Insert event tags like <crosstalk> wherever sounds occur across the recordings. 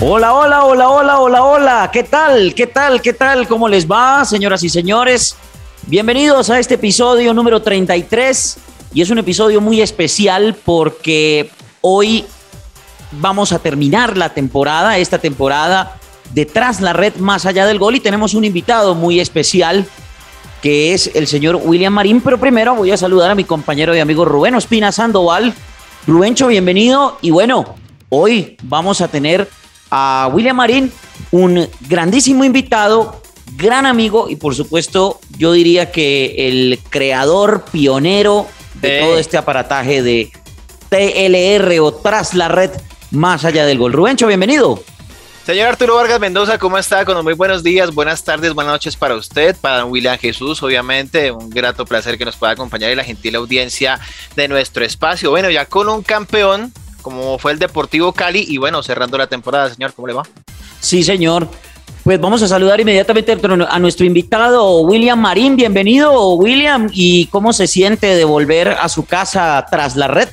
Hola, hola, hola, hola, hola, hola. ¿Qué tal? ¿Qué tal? ¿Qué tal? ¿Cómo les va, señoras y señores? Bienvenidos a este episodio número 33 y es un episodio muy especial porque hoy vamos a terminar la temporada, esta temporada detrás la red más allá del gol y tenemos un invitado muy especial que es el señor William Marín, pero primero voy a saludar a mi compañero y amigo Rubén Ospina Sandoval. Rubencho, bienvenido y bueno, hoy vamos a tener a William Marín, un grandísimo invitado, gran amigo y por supuesto yo diría que el creador pionero de todo este aparataje de TLR o tras la red más allá del gol. Rubencho, bienvenido. Señor Arturo Vargas Mendoza, ¿cómo está? Con muy buenos días, buenas tardes, buenas noches para usted, para William Jesús, obviamente, un grato placer que nos pueda acompañar y la gentil audiencia de nuestro espacio. Bueno, ya con un campeón como fue el Deportivo Cali. Y bueno, cerrando la temporada, señor, ¿cómo le va? Sí, señor. Pues vamos a saludar inmediatamente a nuestro invitado, William Marín. Bienvenido, William. ¿Y cómo se siente de volver a su casa tras la red?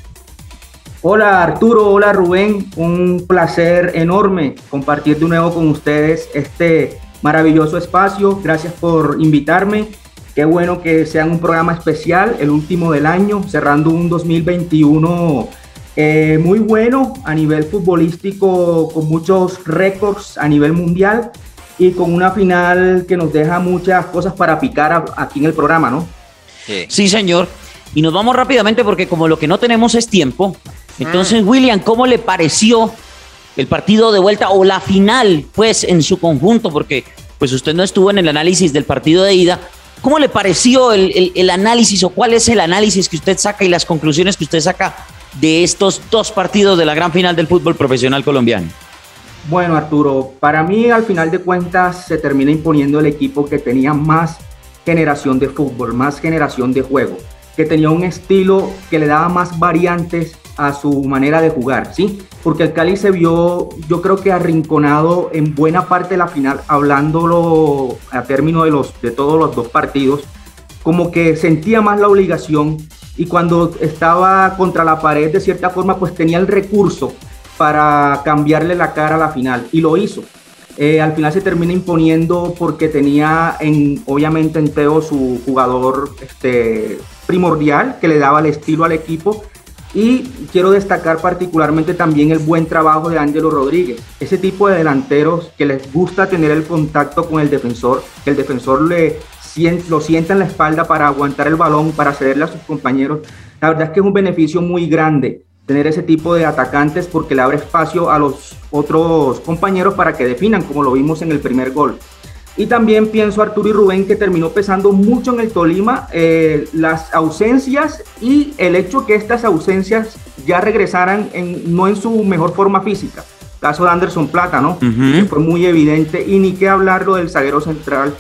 Hola Arturo, hola Rubén, un placer enorme compartir de nuevo con ustedes este maravilloso espacio. Gracias por invitarme. Qué bueno que sean un programa especial, el último del año, cerrando un 2021 eh, muy bueno a nivel futbolístico, con muchos récords a nivel mundial y con una final que nos deja muchas cosas para picar aquí en el programa, ¿no? Sí. señor. Y nos vamos rápidamente porque como lo que no tenemos es tiempo. Entonces, mm. William, ¿cómo le pareció el partido de vuelta o la final, pues, en su conjunto? Porque pues usted no estuvo en el análisis del partido de ida. ¿Cómo le pareció el, el análisis o cuál es el análisis que usted saca y las conclusiones que usted saca de estos dos partidos de la gran final del fútbol profesional colombiano? Bueno, Arturo, para mí al final de cuentas se termina imponiendo el equipo que tenía más generación de fútbol, más generación de juego, que tenía un estilo que le daba más variantes a su manera de jugar, ¿sí? Porque el Cali se vio, yo creo que arrinconado en buena parte de la final, hablándolo a término de, los, de todos los dos partidos, como que sentía más la obligación y cuando estaba contra la pared de cierta forma pues tenía el recurso para cambiarle la cara a la final. Y lo hizo. Eh, al final se termina imponiendo porque tenía en, obviamente en Teo su jugador este, primordial que le daba el estilo al equipo. Y quiero destacar particularmente también el buen trabajo de Ángelo Rodríguez, ese tipo de delanteros que les gusta tener el contacto con el defensor, que el defensor le lo sienta en la espalda para aguantar el balón, para cederle a sus compañeros. La verdad es que es un beneficio muy grande tener ese tipo de atacantes porque le abre espacio a los otros compañeros para que definan, como lo vimos en el primer gol. Y también pienso Arturo y Rubén que terminó pesando mucho en el Tolima eh, las ausencias y el hecho que estas ausencias ya regresaran en, no en su mejor forma física. Caso de Anderson Plata, ¿no? que fue muy evidente. Y ni qué hablarlo del zaguero central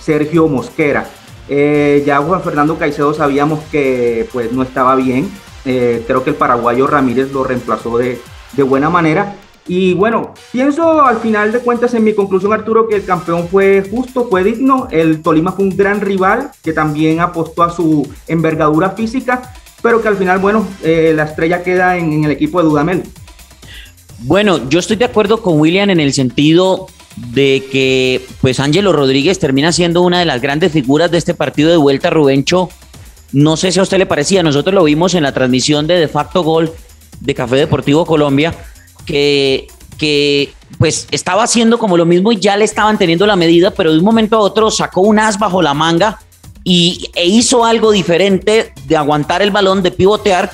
Sergio Mosquera. Eh, ya Juan Fernando Caicedo sabíamos que pues no estaba bien. Eh, creo que el paraguayo Ramírez lo reemplazó de, de buena manera. Y bueno, pienso al final de cuentas en mi conclusión, Arturo, que el campeón fue justo, fue digno. El Tolima fue un gran rival que también apostó a su envergadura física, pero que al final, bueno, eh, la estrella queda en, en, el equipo de Dudamel. Bueno, yo estoy de acuerdo con William en el sentido de que pues Ángelo Rodríguez termina siendo una de las grandes figuras de este partido de vuelta, Rubencho. No sé si a usted le parecía, nosotros lo vimos en la transmisión de De Facto Gol de Café Deportivo Colombia, que, que pues estaba haciendo como lo mismo y ya le estaban teniendo la medida, pero de un momento a otro sacó un as bajo la manga y, e hizo algo diferente de aguantar el balón, de pivotear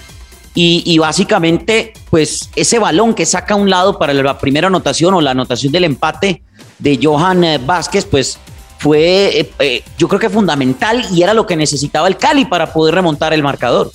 y, y, básicamente, pues ese balón que saca a un lado para la primera anotación o la anotación del empate de Johan eh, Vázquez, pues fue, eh, eh, yo creo que fundamental y era lo que necesitaba el Cali para poder remontar el marcador.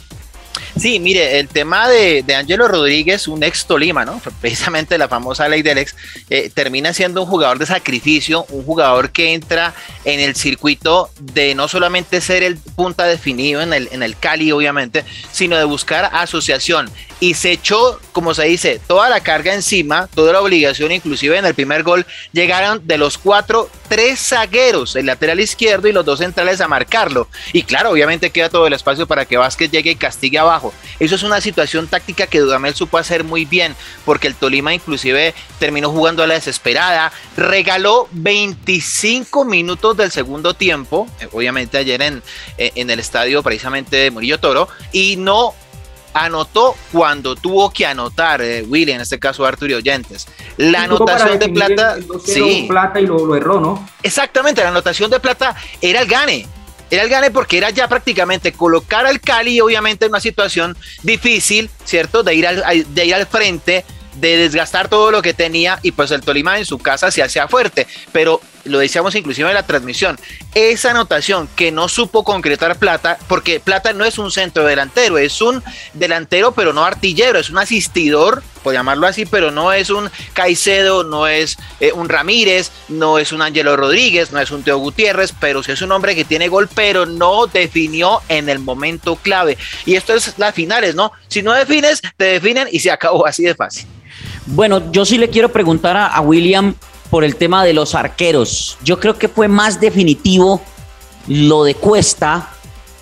Sí, mire, el tema de, de Angelo Rodríguez, un ex Tolima, ¿no? Precisamente la famosa ley del ex, eh, termina siendo un jugador de sacrificio, un jugador que entra en el circuito de no solamente ser el punta definido en el, en el Cali, obviamente, sino de buscar asociación. Y se echó, como se dice, toda la carga encima, toda la obligación, inclusive en el primer gol, llegaron de los cuatro, tres zagueros, el lateral izquierdo y los dos centrales a marcarlo. Y claro, obviamente queda todo el espacio para que Vázquez llegue y castigue abajo. Eso es una situación táctica que Dudamel supo hacer muy bien, porque el Tolima inclusive terminó jugando a la desesperada, regaló 25 minutos del segundo tiempo, eh, obviamente ayer en, eh, en el estadio precisamente de Murillo Toro, y no anotó cuando tuvo que anotar, eh, Willy, en este caso Arturo Oyentes. La anotación de plata. sí. plata y lo, lo, erró, ¿no? Exactamente, la anotación de plata era el gane. Era el gane porque era ya prácticamente colocar al Cali, obviamente, en una situación difícil, ¿cierto? De ir al, de ir al frente, de desgastar todo lo que tenía y pues el Tolima en su casa se hacía fuerte, pero lo decíamos inclusive en la transmisión, esa anotación que no supo concretar Plata, porque Plata no es un centro delantero, es un delantero pero no artillero, es un asistidor, por llamarlo así, pero no es un Caicedo, no es eh, un Ramírez, no es un Angelo Rodríguez, no es un Teo Gutiérrez, pero sí es un hombre que tiene gol, pero no definió en el momento clave. Y esto es las finales, ¿no? Si no defines, te definen y se acabó así de fácil. Bueno, yo sí le quiero preguntar a, a William por el tema de los arqueros. Yo creo que fue más definitivo lo de Cuesta.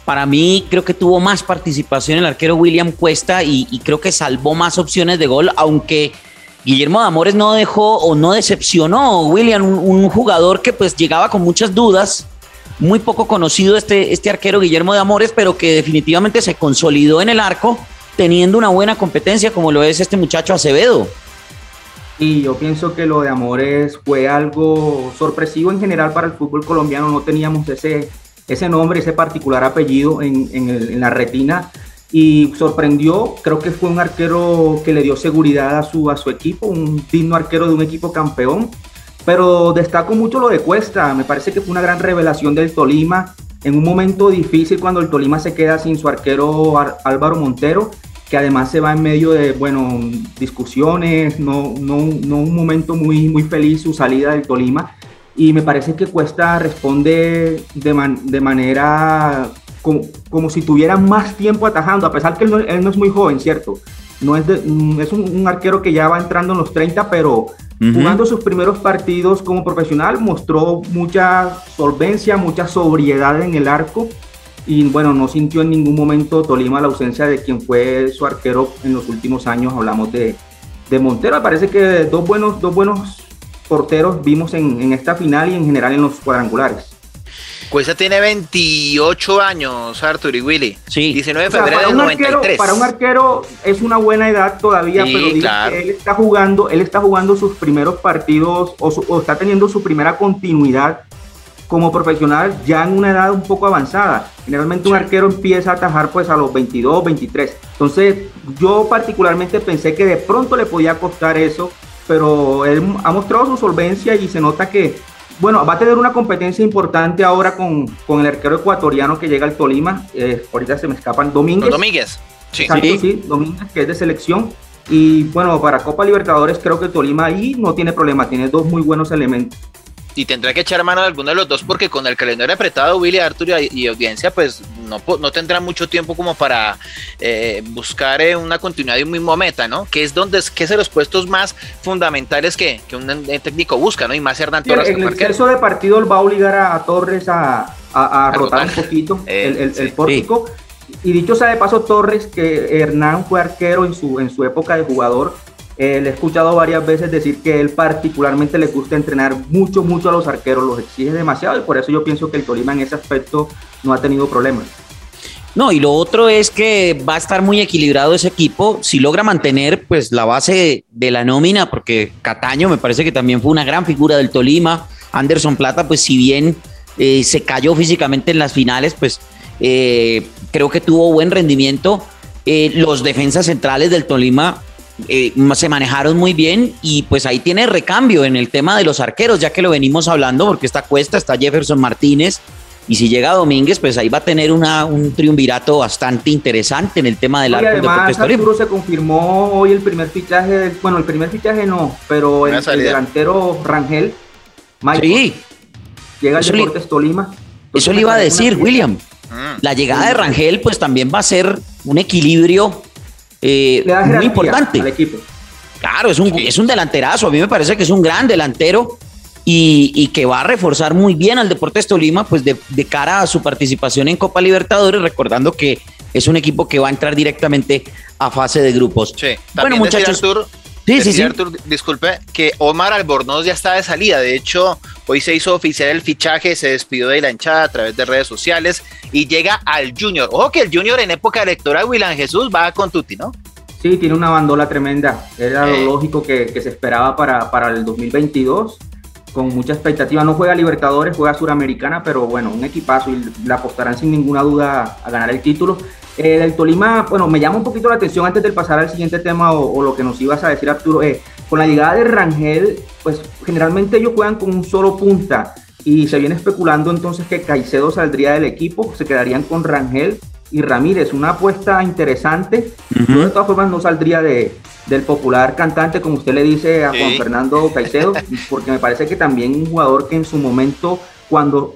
Para mí creo que tuvo más participación el arquero William Cuesta y, creo que salvó más opciones de gol, aunque Guillermo de Amores no dejó o no decepcionó William, un, un, jugador que pues llegaba con muchas dudas, muy poco conocido este, este arquero Guillermo de Amores, pero que definitivamente se consolidó en el arco teniendo una buena competencia como lo es este muchacho Acevedo. Y yo pienso que lo de Amores fue algo sorpresivo en general para el fútbol colombiano. No teníamos ese, ese nombre, ese particular apellido en, en, el, en, la retina. Y sorprendió, creo que fue un arquero que le dio seguridad a su, a su equipo, un digno arquero de un equipo campeón. Pero destaco mucho lo de Cuesta, me parece que fue una gran revelación del Tolima en un momento difícil cuando el Tolima se queda sin su arquero Álvaro Montero que además se va en medio de, bueno, discusiones, no, no, no un momento muy, muy feliz su salida del Tolima. Y me parece que Cuesta responde de, man, de manera como, como, si tuviera más tiempo atajando, a pesar que él no, él no es muy joven, ¿cierto? No es, de, es un, un, arquero que ya va entrando en los 30, pero uh -huh. jugando sus primeros partidos como profesional mostró mucha solvencia, mucha sobriedad en el arco y bueno, no sintió en ningún momento Tolima la ausencia de quien fue su arquero en los últimos años. Hablamos de, de Montero. Me parece que dos buenos, dos buenos porteros vimos en, en esta final y en general en los cuadrangulares. Cuesta tiene 28 años, Arthur y Willy. Sí. 19 de febrero o sea, del 93. Arquero, para un arquero es una buena edad todavía, sí, pero claro. él está jugando, él está jugando sus primeros partidos o, su, o, está teniendo su primera continuidad como profesional ya en una edad un poco avanzada. Generalmente un arquero empieza a atajar pues a los 22, 23. Entonces yo particularmente pensé que de pronto le podía costar eso, pero él ha mostrado su solvencia y se nota que, bueno, va a tener una competencia importante ahora con, con el arquero ecuatoriano que llega al Tolima. Eh, ahorita se me escapan Domínguez. Domínguez. Sí. Exacto, sí. sí, Domínguez, que es de selección. Y bueno, para Copa Libertadores creo que Tolima ahí no tiene problema, tiene dos muy buenos elementos y tendrá que echar mano de alguno de los dos porque con el calendario apretado Willy, Arturo y, y audiencia pues no, no, tendrá mucho tiempo como para eh, buscar eh, una continuidad y un mismo meta, ¿no? Que es donde que es de los puestos más fundamentales que, que un técnico busca, ¿no? Y más Hernán Torres. Sí, el, el exceso de partido va a obligar a, a Torres a, a, a rotar, rotar, un poquito <laughs> el, el, sí, el, pórtico. Sí. Y dicho sea de paso, Torres, que Hernán fue arquero en su, en su época de jugador, eh, le he escuchado varias veces decir que él particularmente le gusta entrenar mucho, mucho a los arqueros, los exige demasiado y por eso yo pienso que el Tolima en ese aspecto no ha tenido problemas. No, y lo otro es que va a estar muy equilibrado ese equipo si logra mantener pues la base de la nómina, porque Cataño me parece que también fue una gran figura del Tolima. Anderson Plata, pues si bien eh, se cayó físicamente en las finales, pues eh, creo que tuvo buen rendimiento. Eh, los defensas centrales del Tolima se manejaron muy bien y pues ahí tiene recambio en el tema de los arqueros, ya que lo venimos hablando, porque está Cuesta, está Jefferson Martínez, Y si llega Domínguez, pues ahí va a tener una, un triunvirato bastante interesante en el tema del arco. Y además Arturo se confirmó hoy el primer fichaje, bueno, el primer fichaje no, pero el, delantero Rangel, sí. llega al Deportes Tolima. eso le iba a decir, William. Mm. La llegada de Rangel, pues también va a ser un equilibrio eh, muy importante. equipo. Claro, es un, es un delanterazo. A mí me parece que es un gran delantero y, que va a reforzar muy bien al Deportes Tolima, pues de, cara a su participación en Copa Libertadores, recordando que es un equipo que va a entrar directamente a fase de grupos. Sí, bueno, muchachos. sí, sí, sí. disculpe, que Omar Albornoz ya está de salida. De hecho, hoy se hizo oficial el fichaje, se despidió de la hinchada a través de redes sociales y llega al Junior. Ojo que el Junior en época electoral, William Jesús, va con Tuti, ¿no? Sí, tiene una bandola tremenda. Era lo lógico que, se esperaba para, para el 2022 con mucha expectativa. No juega Libertadores, juega Suramericana, pero bueno, un equipazo y la apostarán sin ninguna duda a ganar el título. Eh, del Tolima, bueno, me llama un poquito la atención antes de pasar al siguiente tema o, lo que nos ibas a decir, Arturo. Eh, con la llegada de Rangel, pues generalmente ellos juegan con un solo punta y se viene especulando entonces que Caicedo saldría del equipo, se quedarían con Rangel y Ramírez, una apuesta interesante. Yo de todas formas no saldría de, del popular cantante, como usted le dice a Juan Fernando Caicedo, <laughs> porque me parece que también un jugador que en su momento, cuando,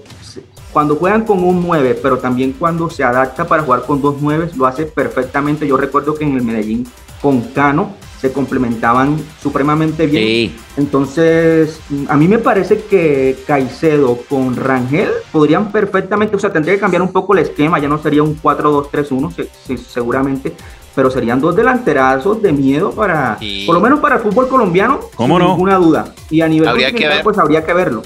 cuando juegan con un 9, pero también cuando se adapta para jugar con dos 9, lo hace perfectamente. Yo recuerdo que en el Medellín con Cano se complementaban supremamente bien. Entonces, a mí me parece que Caicedo con Rangel podrían perfectamente, o sea, tendría que cambiar un poco el esquema, ya no sería un 4-2-3-1 seguramente, pero serían dos delanterazos de miedo para, por lo menos para el fútbol colombiano, ¿Cómo sin ninguna duda. Y a nivel habría que pues habría que verlo.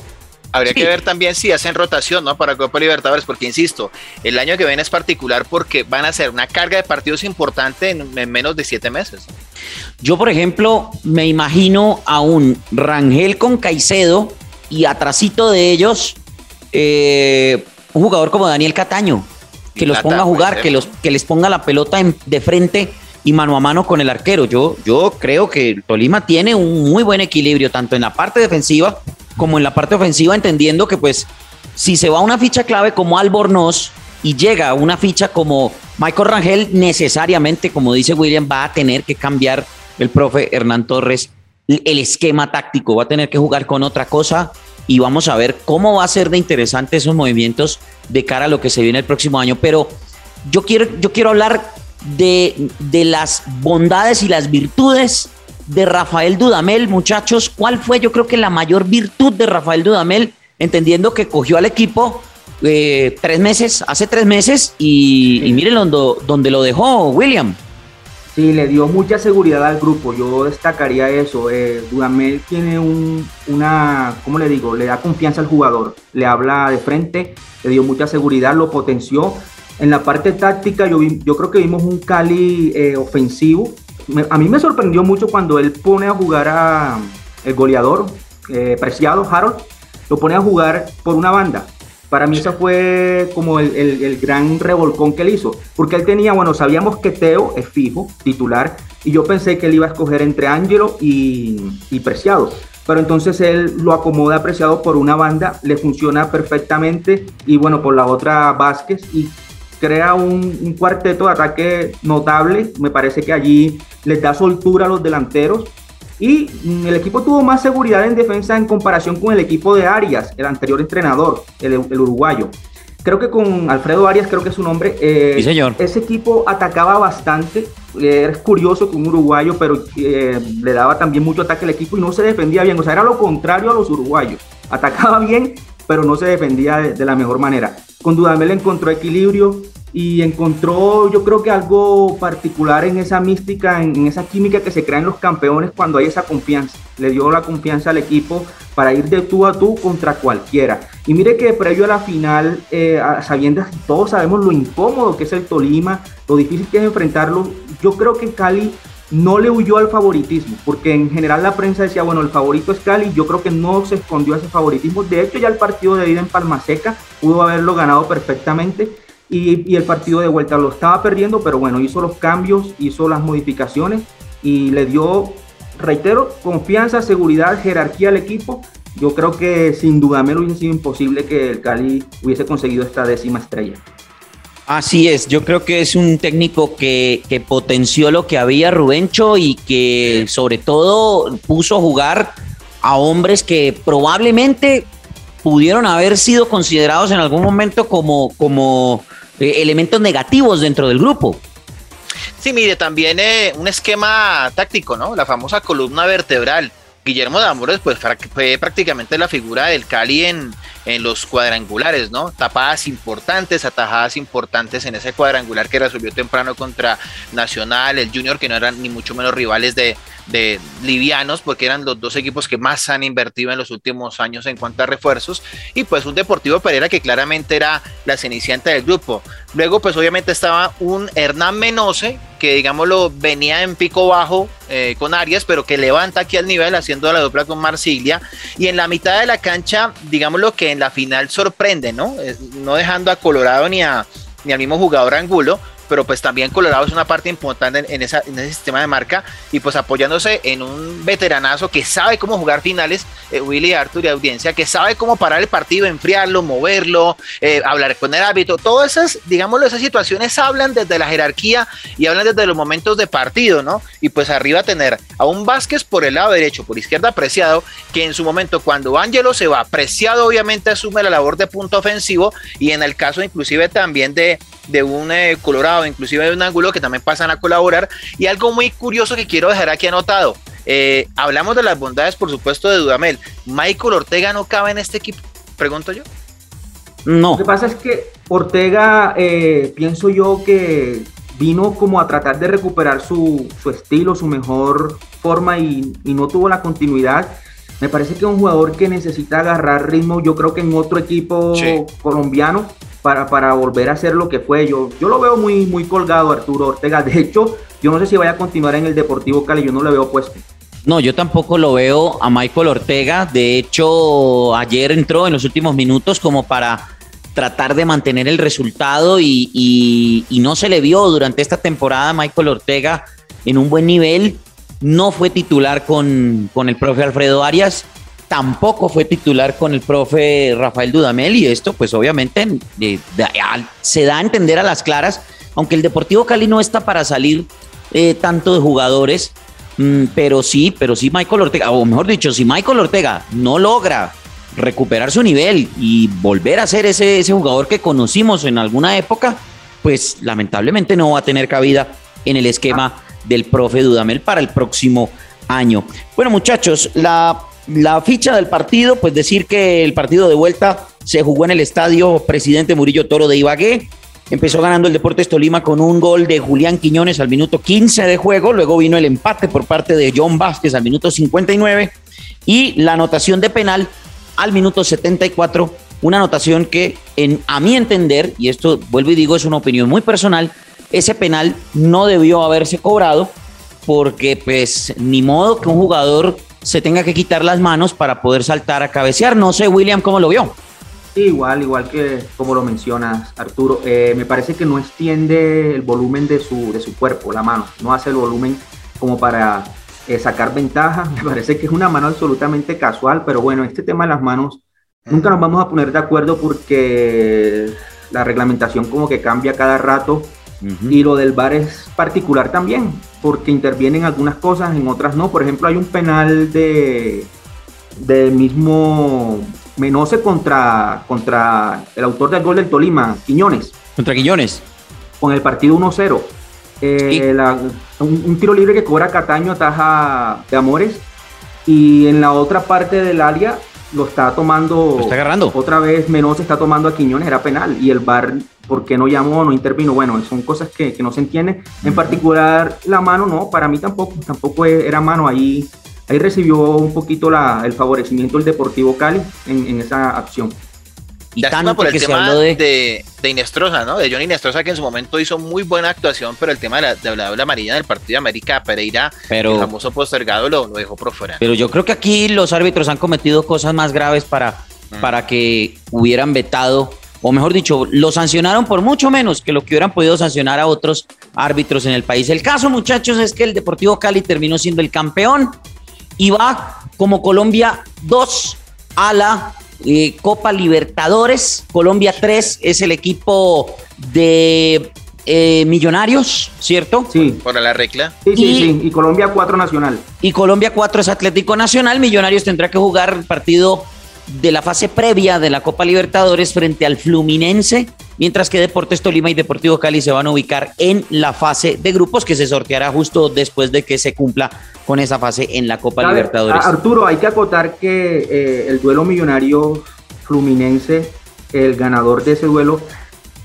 Habría que ver también si hacen rotación, ¿no? Para Copa Libertadores, porque insisto, el año que viene es particular porque van a ser una carga de partidos importante en, menos de siete meses. Yo, por ejemplo, me imagino a un Rangel con Caicedo y atrasito de ellos eh, un jugador como Daniel Cataño, que los ponga a jugar, que, los, que les ponga la pelota de frente y mano a mano con el arquero. Yo, yo creo que Tolima tiene un muy buen equilibrio, tanto en la parte defensiva como en la parte ofensiva, entendiendo que pues si se va una ficha clave como Albornoz y llega una ficha como Michael Rangel, necesariamente, como dice William, va a tener que cambiar el profe Hernán Torres el esquema táctico, va a tener que jugar con otra cosa y vamos a ver cómo va a ser de interesante esos movimientos de cara a lo que se viene el próximo año. Pero yo quiero, yo quiero hablar de, de las bondades y las virtudes de Rafael Dudamel, muchachos, ¿cuál fue yo creo que la mayor virtud de Rafael Dudamel, entendiendo que cogió al equipo eh, tres meses, hace tres meses, y, miren donde, lo dejó William? Sí, le dio mucha seguridad al grupo, yo destacaría eso. Eh, Dudamel tiene un, una, ¿cómo le digo? Le da confianza al jugador, le habla de frente, le dio mucha seguridad, lo potenció. En la parte táctica yo, yo creo que vimos un Cali eh, ofensivo, a mí me sorprendió mucho cuando él pone a jugar a el goleador eh, Preciado, Harold, lo pone a jugar por una banda. Para mí eso fue como el, gran revolcón que él hizo, porque él tenía, bueno, sabíamos que Teo es fijo, titular, y yo pensé que él iba a escoger entre Ángelo y, y Preciado pero entonces él lo acomoda Preciado por una banda, le funciona perfectamente y bueno, por la otra Vázquez y crea un, cuarteto de ataque notable. Me parece que allí les da soltura a los delanteros. Y mm, el equipo tuvo más seguridad en defensa en comparación con el equipo de Arias, el anterior entrenador, el, uruguayo. Creo que con Alfredo Arias, creo que es su nombre, eh, señor. ese equipo atacaba bastante. es curioso que un uruguayo, pero eh, le daba también mucho ataque al equipo y no se defendía bien. O sea, era lo contrario a los uruguayos. Atacaba bien, pero no se defendía de, de la mejor manera. Con Dudamel encontró equilibrio y encontró yo creo que algo particular en esa mística, en, esa química que se crea en los campeones cuando hay esa confianza. Le dio la confianza al equipo para ir de tú a tú contra cualquiera. Y mire que previo a la final, eh, sabiendo todos sabemos lo incómodo que es el Tolima, lo difícil que es enfrentarlo, yo creo que Cali no le huyó al favoritismo, porque en general la prensa decía, bueno, el favorito es Cali, yo creo que no se escondió ese favoritismo, de hecho ya el partido de ida en Palma Seca pudo haberlo ganado perfectamente y, el partido de vuelta lo estaba perdiendo, pero bueno, hizo los cambios, hizo las modificaciones y le dio, reitero, confianza, seguridad, jerarquía al equipo yo creo que sin duda me hubiese sido imposible que el Cali hubiese conseguido esta décima estrella. Así es, yo creo que es un técnico que, que potenció lo que había Rubencho y que sobre todo puso a jugar a hombres que probablemente pudieron haber sido considerados en algún momento como, como eh, elementos negativos dentro del grupo. Sí, mire, también eh, un esquema táctico, ¿no? La famosa columna vertebral. Guillermo de Amores, pues fue prácticamente la figura del Cali en, en los cuadrangulares, ¿no? Tapadas importantes, atajadas importantes en ese cuadrangular que resolvió temprano contra Nacional, el Junior, que no eran ni mucho menos rivales de, de livianos, porque eran los dos equipos que más han invertido en los últimos años en cuanto a refuerzos, y pues un Deportivo Pereira que claramente era la cenicienta del grupo. Luego, pues obviamente estaba un Hernán Menose, que digámoslo venía en pico bajo eh, con Arias, pero que levanta aquí al nivel haciendo la dupla con Marsiglia. Y en la mitad de la cancha, digámoslo que en la final sorprende, ¿no? no dejando a Colorado ni, a, ni al mismo jugador Angulo, pero pues también Colorado es una parte importante en, ese sistema de marca y pues apoyándose en un veteranazo que sabe cómo jugar finales, eh, Willy Arthur y audiencia, que sabe cómo parar el partido, enfriarlo, moverlo, eh, hablar con el árbitro, todas esas, digámoslo, esas situaciones hablan desde la jerarquía y hablan desde los momentos de partido, ¿no? Y pues arriba tener a un Vázquez por el lado derecho, por izquierda apreciado, que en su momento cuando Ángelo se va, apreciado obviamente asume la labor de punto ofensivo y en el caso inclusive también de, de un eh, Colorado, inclusive de un ángulo que también pasan a colaborar. Y algo muy curioso que quiero dejar aquí anotado. Eh, hablamos de las bondades, por supuesto, de Dudamel. ¿Michael Ortega no cabe en este equipo? Pregunto yo. No. Lo que pasa es que Ortega, eh, pienso yo que vino como a tratar de recuperar su, estilo, su mejor forma y, no tuvo la continuidad. Me parece que es un jugador que necesita agarrar ritmo, yo creo que en otro equipo colombiano para, para volver a ser lo que fue. Yo, yo lo veo muy, muy colgado, Arturo Ortega. De hecho, yo no sé si vaya a continuar en el Deportivo Cali, yo no lo veo puesto. No, yo tampoco lo veo a Michael Ortega. De hecho, ayer entró en los últimos minutos como para tratar de mantener el resultado y, y, y, no se le vio durante esta temporada a Michael Ortega en un buen nivel. No fue titular con, con el profe Alfredo Arias tampoco fue titular con el profe Rafael Dudamel y esto pues obviamente se da a entender a las claras, aunque el Deportivo Cali no está para salir eh, tanto de jugadores, mm, pero sí, pero sí Michael Ortega, o mejor dicho, si Michael Ortega no logra recuperar su nivel y volver a ser ese, ese jugador que conocimos en alguna época, pues lamentablemente no va a tener cabida en el esquema del profe Dudamel para el próximo año. Bueno muchachos, la la ficha del partido, pues decir que el partido de vuelta se jugó en el estadio Presidente Murillo Toro de Ibagué. Empezó ganando el Deportes Tolima con un gol de Julián Quiñones al minuto 15 de juego. Luego vino el empate por parte de John Vázquez al minuto 59 y la anotación de penal al minuto 74. Una anotación que, en, a mi entender, y esto vuelvo y digo, es una opinión muy personal, ese penal no debió haberse cobrado porque, pues, ni modo que un jugador se tenga que quitar las manos para poder saltar a cabecear. No sé, William, ¿cómo lo vio? igual, igual que como lo mencionas, Arturo. Eh, me parece que no extiende el volumen de su, de su cuerpo, la mano. No hace el volumen como para eh, sacar ventaja. <laughs> Me parece que es una mano absolutamente casual, pero bueno, este tema de las manos nunca nos vamos a poner de acuerdo porque la reglamentación como que cambia cada rato y lo del VAR es particular también, porque intervienen algunas cosas, en otras no. Por ejemplo, hay un penal de del mismo Menose contra, contra el autor del gol del Tolima, Quiñones. Contra Quiñones. Con el partido 1-0. Eh, un, tiro libre que cobra Cataño, ataja de Amores. Y en la otra parte del área lo está tomando. está agarrando. Otra vez Menose está tomando a Quiñones, era penal. Y el VAR ¿por qué no llamó, no intervino? Bueno, son cosas que, no se entienden. En particular, la mano, no, para mí tampoco, tampoco era mano. Ahí, ahí recibió un poquito el favorecimiento del Deportivo Cali en, esa acción. Y tanto por el que tema de... de... de, Inestrosa, ¿no? De Johnny Inestrosa, que en su momento hizo muy buena actuación, pero el tema de la, de amarilla del partido de América Pereira, el famoso postergado, lo, dejó por fuera. Pero yo creo que aquí los árbitros han cometido cosas más graves para, para que hubieran vetado o mejor dicho, lo sancionaron por mucho menos que lo que hubieran podido sancionar a otros árbitros en el país. El caso, muchachos, es que el Deportivo Cali terminó siendo el campeón y va como Colombia 2 a la eh, Copa Libertadores. Colombia 3 es el equipo de eh, Millonarios, ¿cierto? Sí. Por la regla. Sí, sí, Y- sí. Y Colombia 4 Nacional. Y Colombia 4 es Atlético Nacional. Millonarios tendrá que jugar el partido de la fase previa de la Copa Libertadores frente al Fluminense, mientras que Deportes Tolima y Deportivo Cali se van a ubicar en la fase de grupos que se sorteará justo después de que se cumpla con esa fase en la Copa ¿Sabe? Libertadores. Arturo, hay que acotar que eh, el duelo millonario fluminense, el ganador de ese duelo,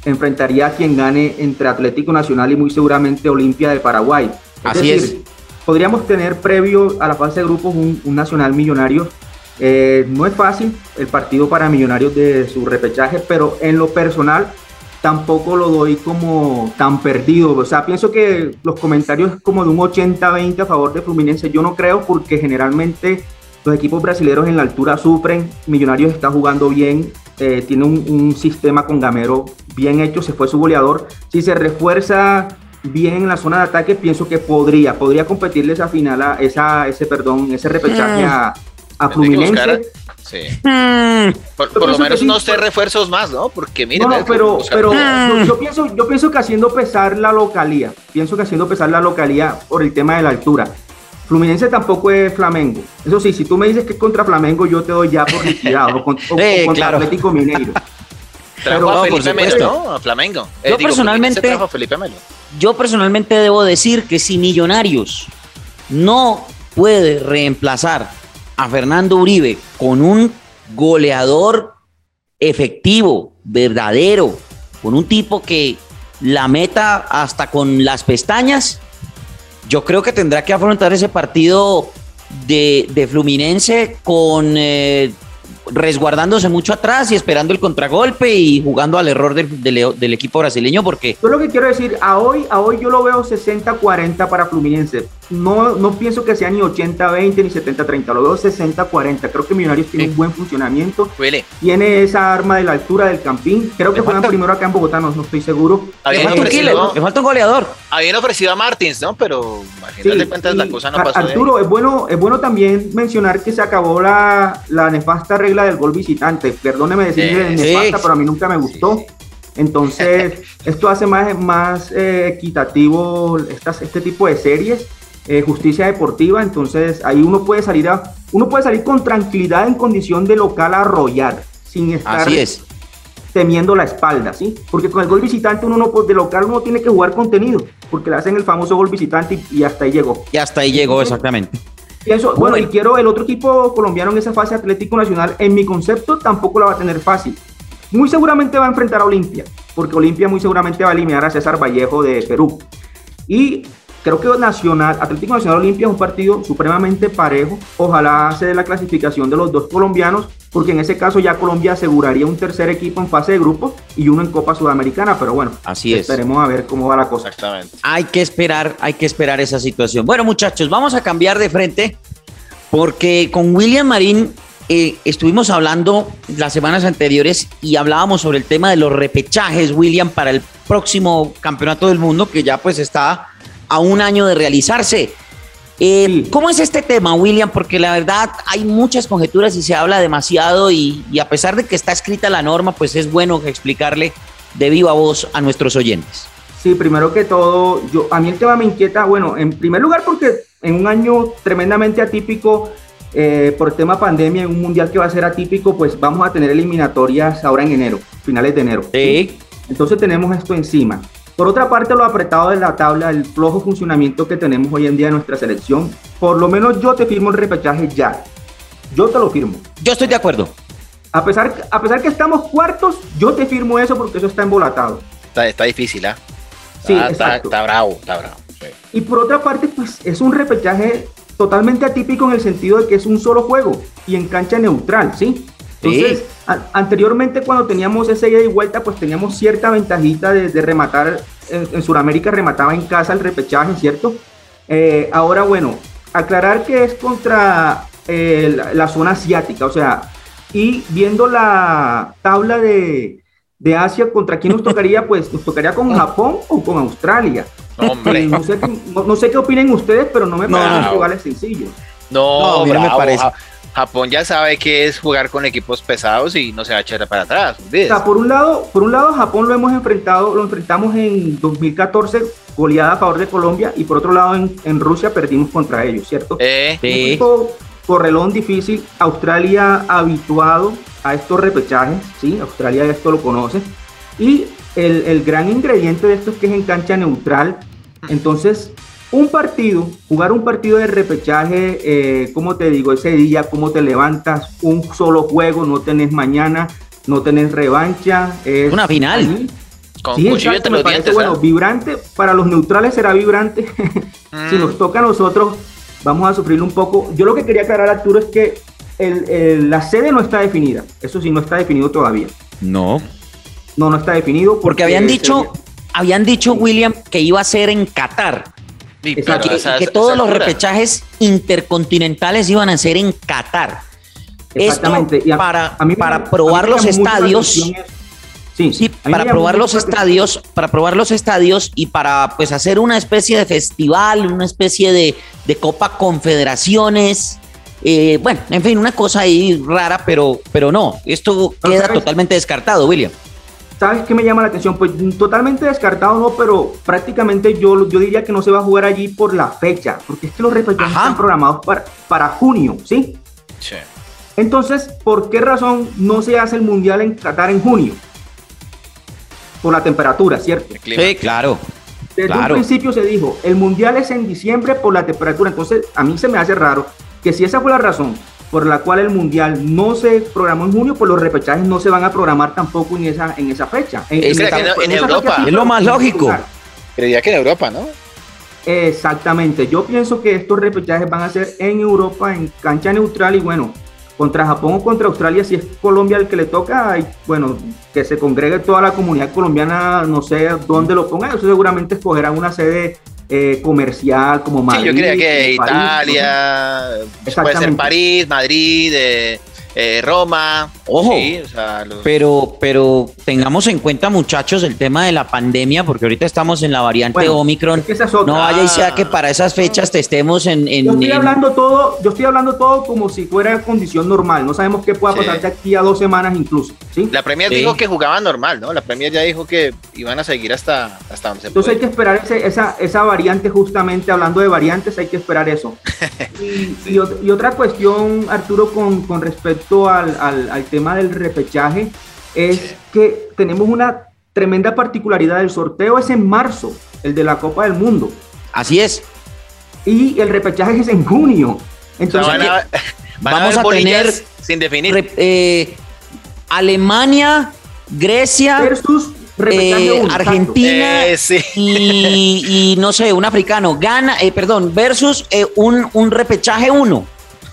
enfrentaría a quien gane entre Atlético Nacional y muy seguramente Olimpia de Paraguay. Así es. Podríamos tener previo a la fase de grupos un, un Nacional Millonario. Eh, no es fácil el partido para Millonarios de su repechaje, pero en lo personal tampoco lo doy como tan perdido. O sea, pienso que los comentarios como de un 80-20 a favor de Fluminense, yo no creo porque generalmente los equipos brasileños en la altura sufren. Millonarios está jugando bien, eh, tiene un, un sistema con Gamero bien hecho, se fue su goleador. Si se refuerza bien en la zona de ataque, pienso que podría, podría competirle esa final, a, esa, ese, perdón, ese repechaje a, a Fluminense. Sí. Mm, Por, lo menos sí, unos tres refuerzos más, ¿no? Porque mire, No, pero, pero yo, yo pienso, yo pienso que haciendo pesar la localía, pienso que haciendo pesar la localía por el tema de la altura. Fluminense tampoco es Flamengo. Eso sí, si tú me dices que es contra Flamengo, yo te doy ya por liquidado. o, con- o- <laughs> o Eh, contra claro. Atlético Mineiro. Trajo pero- a Felipe Melo. ¿no? A Flamengo. Yo digo, personalmente- Fluminense trajo a Felipe Melo. Yo personalmente debo decir que si Millonarios no puede reemplazar a Fernando Uribe con un goleador efectivo, verdadero, con un tipo que la meta hasta con las pestañas, yo creo que tendrá que afrontar ese partido de, de Fluminense con eh, resguardándose mucho atrás y esperando el contragolpe y jugando al error del, del- del equipo brasileño porque Yo lo que quiero decir, a hoy, a hoy yo lo veo 60-40 para Fluminense. No, no pienso que sea ni 80-20 ni 70-30, lo veo 60-40. Creo que Millonarios tiene Sí. un buen funcionamiento. Willy, Tiene esa arma de la altura del campín. Creo que juegan falta- primero acá en Bogotá, no, no estoy seguro. le habían falta un ofrecido, killer, le falta un goleador. habían ofrecido a Martins, ¿no? Pero al final Sí, de cuentas la cosa no pasó. de. Arturo, es bueno, es bueno también mencionar que se acabó la, la nefasta regla del gol visitante. Perdóneme decirle Sí. nefasta, Sí. pero a mí nunca me gustó. Sí. Entonces, <laughs> esto hace más, más eh, equitativo estas, este tipo de series, eh, justicia deportiva. Entonces, ahí uno puede salir a, uno puede salir con tranquilidad en condición de local a arrollar, sin estar Así es. temiendo la espalda, ¿sí? Porque con el gol visitante uno no, pues, de local uno tiene que jugar contenido, porque le hacen el famoso gol visitante y, y hasta ahí llegó. Y hasta ahí llegó exactamente. Pienso, bueno, Bueno. y quiero el otro equipo colombiano en esa fase Atlético Nacional, en mi concepto tampoco la va a tener fácil. Muy seguramente va a enfrentar a Olimpia, porque Olimpia muy seguramente va a eliminar a César Vallejo de Perú. Y creo que Nacional, Atlético Nacional Olimpia es un partido supremamente parejo. Ojalá se dé la clasificación de los dos colombianos, porque en ese caso ya Colombia aseguraría un tercer equipo en fase de grupos y uno en Copa Sudamericana, pero bueno, Así es. esperemos a ver cómo va la cosa. Exactamente. Hay que esperar, hay que esperar esa situación. Bueno, muchachos, vamos a cambiar de frente porque con William Marín eh, estuvimos hablando las semanas anteriores y hablábamos sobre el tema de los repechajes, William, para el próximo campeonato del mundo que ya pues está a un año de realizarse. Eh, Sí. ¿Cómo es este tema, William? Porque la verdad hay muchas conjeturas y se habla demasiado y, y a pesar de que está escrita la norma, pues es bueno explicarle de viva voz a nuestros oyentes. Sí, primero que todo, yo, a mí el tema me inquieta, bueno, en primer lugar porque en un año tremendamente atípico, eh, por tema pandemia, en un mundial que va a ser atípico, pues vamos a tener eliminatorias ahora en enero, finales de enero. Sí. Entonces tenemos esto encima. Por otra parte, lo apretado de la tabla, el flojo funcionamiento que tenemos hoy en día en nuestra selección, por lo menos yo te firmo el repechaje ya. Yo te lo firmo. Yo estoy de acuerdo. A pesar, a pesar que estamos cuartos, yo te firmo eso porque eso está embolatado. Está, está difícil, ¿ah? Sí, Está- está, bravo, está bravo. sí. Y por otra parte, pues es un repechaje totalmente atípico en el sentido de que es un solo juego y en cancha neutral, ¿sí? Entonces, Sí. a- anteriormente cuando teníamos esa ida y vuelta, pues teníamos cierta ventajita de, de rematar, en, en Sudamérica remataba en casa el repechaje, ¿cierto? Eh, ahora, bueno, aclarar que es contra eh, la, la zona asiática, o sea, y viendo la tabla de, de Asia, ¿contra quién nos tocaría? <laughs> Pues nos tocaría con Japón o con Australia. Hombre, Eh, no, sé, qué- no- no sé qué opinen ustedes, pero no me No, parecen no. rivales sencillos. no, No, a mí no me parece. Ja- Japón ya sabe que es jugar con equipos pesados y no se va a echar para atrás. O sea, por un lado, por un lado Japón lo hemos enfrentado, lo enfrentamos en 2014 goleada a favor de Colombia y por otro lado en, Rusia perdimos contra ellos, ¿cierto? Eh, un equipo correlón difícil, Australia habituado a estos repechajes, ¿sí? Australia esto lo conoce y el, el gran ingrediente de esto es que es en cancha neutral, entonces un partido, jugar un partido de repechaje, eh, como te digo, ese día, cómo te levantas, un solo juego, no tenés mañana, no tenés revancha. Es una final. Con sí, exacto, me parece, bueno, vibrante, para los neutrales será vibrante. <laughs> si nos mm. toca a nosotros, vamos a sufrir un poco. Yo lo que quería aclarar, Arturo, es que la sede no está definida. Eso sí, no está definido todavía. No. No, no está definido. Porque, habían dicho, habían dicho, William, que iba a ser en Qatar que, todos los repechajes intercontinentales iban a ser en Qatar. Exactamente. para, para probar los estadios. Sí, sí para probar los estadios, para probar los estadios y para pues hacer una especie de festival, una especie de, Copa Confederaciones. Eh, bueno, en fin, una cosa ahí rara, pero, pero no, esto queda totalmente descartado, William. ¿Sabes qué me llama la atención? Pues totalmente descartado no, pero prácticamente yo, yo diría que no se va a jugar allí por la fecha, porque es que los repechajes están programados para, para junio, ¿sí? Sí. Entonces, ¿por qué razón no se hace el Mundial en Qatar en junio? Por la temperatura, ¿cierto? Sí, claro. Desde un principio se dijo, el Mundial es en diciembre por la temperatura, entonces a mí se me hace raro que si esa fue la razón por la cual el Mundial no se programó en junio, pues los repechajes no se van a programar tampoco en esa, en esa fecha. En, es en, Europa. es lo más lógico. Creía que en Europa, ¿no? Exactamente. Yo pienso que estos repechajes van a ser en Europa, en cancha neutral y bueno, contra Japón o contra Australia, si es Colombia el que le toca, bueno, que se congregue toda la comunidad colombiana, no sé dónde lo pongan, eso seguramente escogerán una sede eh, comercial como Madrid. Sí, yo creía que Italia, puede ser París, Madrid, eh, eh, Roma. Ojo, pero, pero tengamos en cuenta, muchachos, el tema de la pandemia, porque ahorita estamos en la variante Omicron. no vaya y sea que para esas fechas te estemos en. yo estoy hablando todo, yo estoy hablando todo como si fuera condición normal. No sabemos qué pueda pasar de aquí a dos semanas incluso. ¿sí? La Premier dijo que jugaban normal, ¿no? La Premier ya dijo que iban a seguir hasta, hasta donde se Entonces hay que esperar esa, esa variante, justamente hablando de variantes, hay que esperar eso. <laughs> y, y, otra cuestión, Arturo, con, con respecto al, tema del repechaje es que tenemos una tremenda particularidad. El sorteo es en marzo, el de la Copa del Mundo. Así es. Y el repechaje es en junio. Entonces, vamos a, tener sin definir eh, Alemania, Grecia versus eh, Argentina eh, y, no sé, un africano gana, perdón, versus un, un repechaje uno.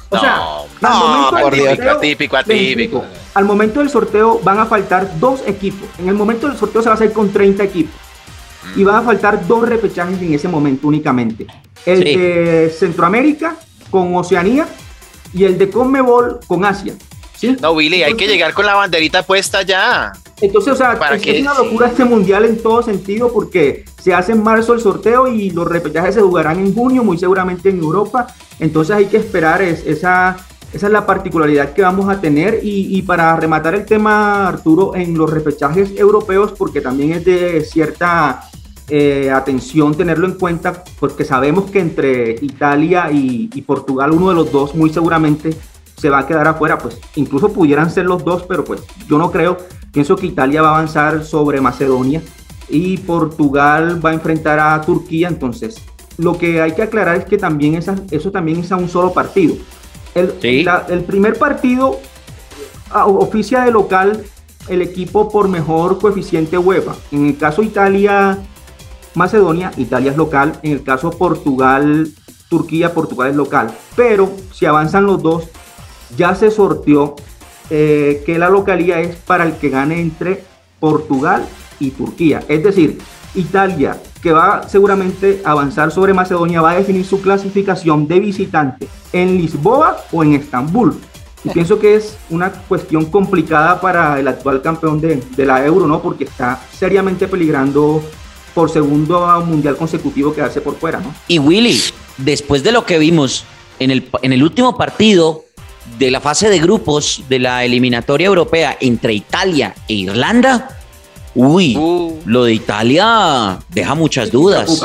O sea, no, por Dios, atípico, atípico. Al momento del sorteo van a faltar dos equipos. En el momento del sorteo se va a hacer con 30 equipos. Y van a faltar dos repechajes en ese momento únicamente. El de Centroamérica con Oceanía y el de Conmebol con Asia. ¿sí? No, Willy, hay que llegar con la banderita puesta ya. Entonces, o sea, es, una locura este mundial en todo sentido porque se hace en marzo el sorteo y los repechajes se jugarán en junio, muy seguramente en Europa. Entonces hay que esperar esa, esa es la particularidad que vamos a tener. Y, para rematar el tema, Arturo, en los repechajes europeos, porque también es de cierta eh, atención tenerlo en cuenta, porque sabemos que entre Italia y, y Portugal, uno de los dos muy seguramente se va a quedar afuera, pues incluso pudieran ser los dos, pero pues yo no creo Pienso que Italia va a avanzar sobre Macedonia y Portugal va a enfrentar a Turquía. Entonces, lo que hay que aclarar es que también eso también es a un solo partido. El, el primer partido oficia de local el equipo por mejor coeficiente UEFA. En el caso Italia, Macedonia, Italia es local. En el caso Portugal, Turquía, Portugal es local. Pero si avanzan los dos, ya se sorteó eh, que la localidad es para el que gane entre Portugal y Turquía. Es decir, Italia, que va seguramente a avanzar sobre Macedonia, va a definir su clasificación de visitante en Lisboa o en Estambul. Y <laughs> pienso que es una cuestión complicada para el actual campeón de, de la Euro, ¿no? Porque está seriamente peligrando por segundo mundial consecutivo quedarse por fuera, ¿no? Y Willy, después de lo que vimos en el, en el último partido de la fase de grupos de la eliminatoria europea entre Italia e Irlanda, uy, uh. lo de Italia deja muchas dudas.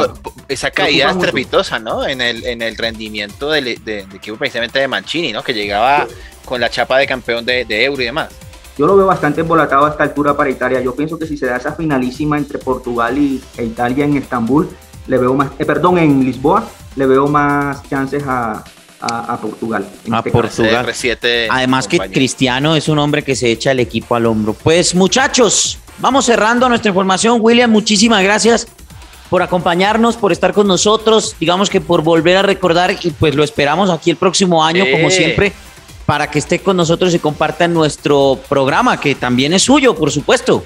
Esa caída estrepitosa, ¿no? En el, en el rendimiento del, equipo precisamente de Mancini, ¿no? Que llegaba con la chapa de campeón de, Euro y demás. Yo lo veo bastante embolatado a esta altura para Italia. Yo pienso que si se da esa finalísima entre Portugal y, e Italia en Estambul, le veo más, eh, perdón, en Lisboa, le veo más chances a, a, Portugal. a este Portugal. Además que Cristiano es un hombre que se echa el equipo al hombro. Pues muchachos, vamos cerrando nuestra información. William, muchísimas gracias por acompañarnos, por estar con nosotros, digamos que por volver a recordar y pues lo esperamos aquí el próximo año, como siempre, para que esté con nosotros y comparta nuestro programa, que también es suyo, por supuesto.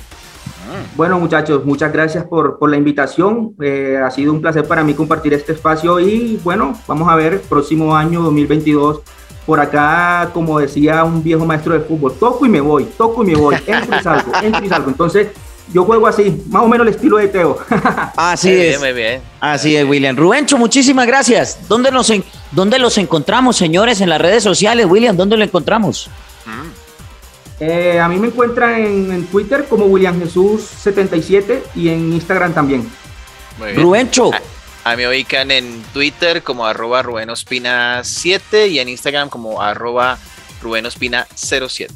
Bueno, muchachos, muchas gracias por, por la invitación. Eh, ha sido un placer para mí compartir este espacio y bueno, vamos a ver próximo año 2022. Por acá, como decía un viejo maestro de fútbol, toco y me voy, toco y me voy, <laughs> entro y salgo, entro y salgo. Entonces, yo juego así, más o menos el estilo de Teo. <laughs> Así es. muy bien. Así es, William. Rubencho, muchísimas gracias. ¿Dónde, nos ¿Dónde los encontramos, señores, en las redes sociales? William, ¿dónde lo encontramos? Mm. Eh, a mí me encuentran en, Twitter como William Jesús 77 y en Instagram también. Rubencho. A, mí me ubican en Twitter como arroba Rubenospina 7 y en Instagram como arroba Rubenospina 07.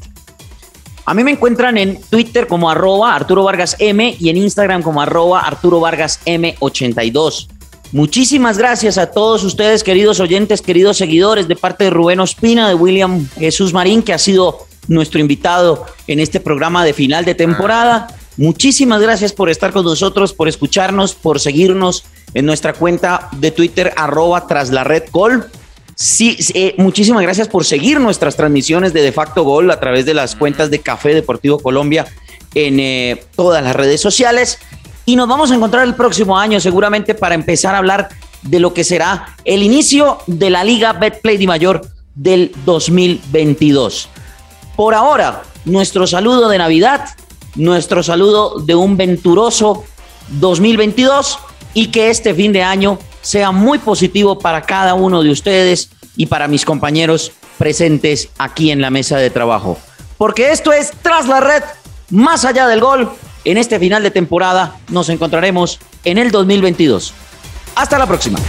A mí me encuentran en Twitter como arroba Arturo Vargas M y en Instagram como arroba Arturo Vargas M82. Muchísimas gracias a todos ustedes, queridos oyentes, queridos seguidores, de parte de Rubén Ospina, de William Jesús Marín, que ha sido nuestro invitado en este programa de final de temporada. Muchísimas gracias por estar con nosotros, por escucharnos, por seguirnos en nuestra cuenta de Twitter, arroba tras la red gol. Sí, eh, muchísimas gracias por seguir nuestras transmisiones de De facto Gol a través de las cuentas de Café Deportivo Colombia en eh, todas las redes sociales. Y nos vamos a encontrar el próximo año seguramente para empezar a hablar de lo que será el inicio de la Liga Betplay de Mayor del 2022. Por ahora, nuestro saludo de Navidad, nuestro saludo de un venturoso 2022 y que este fin de año sea muy positivo para cada uno de ustedes y para mis compañeros presentes aquí en la mesa de trabajo. Porque esto es Tras la Red, más allá del gol. En este final de temporada nos encontraremos en el 2022. Hasta la próxima.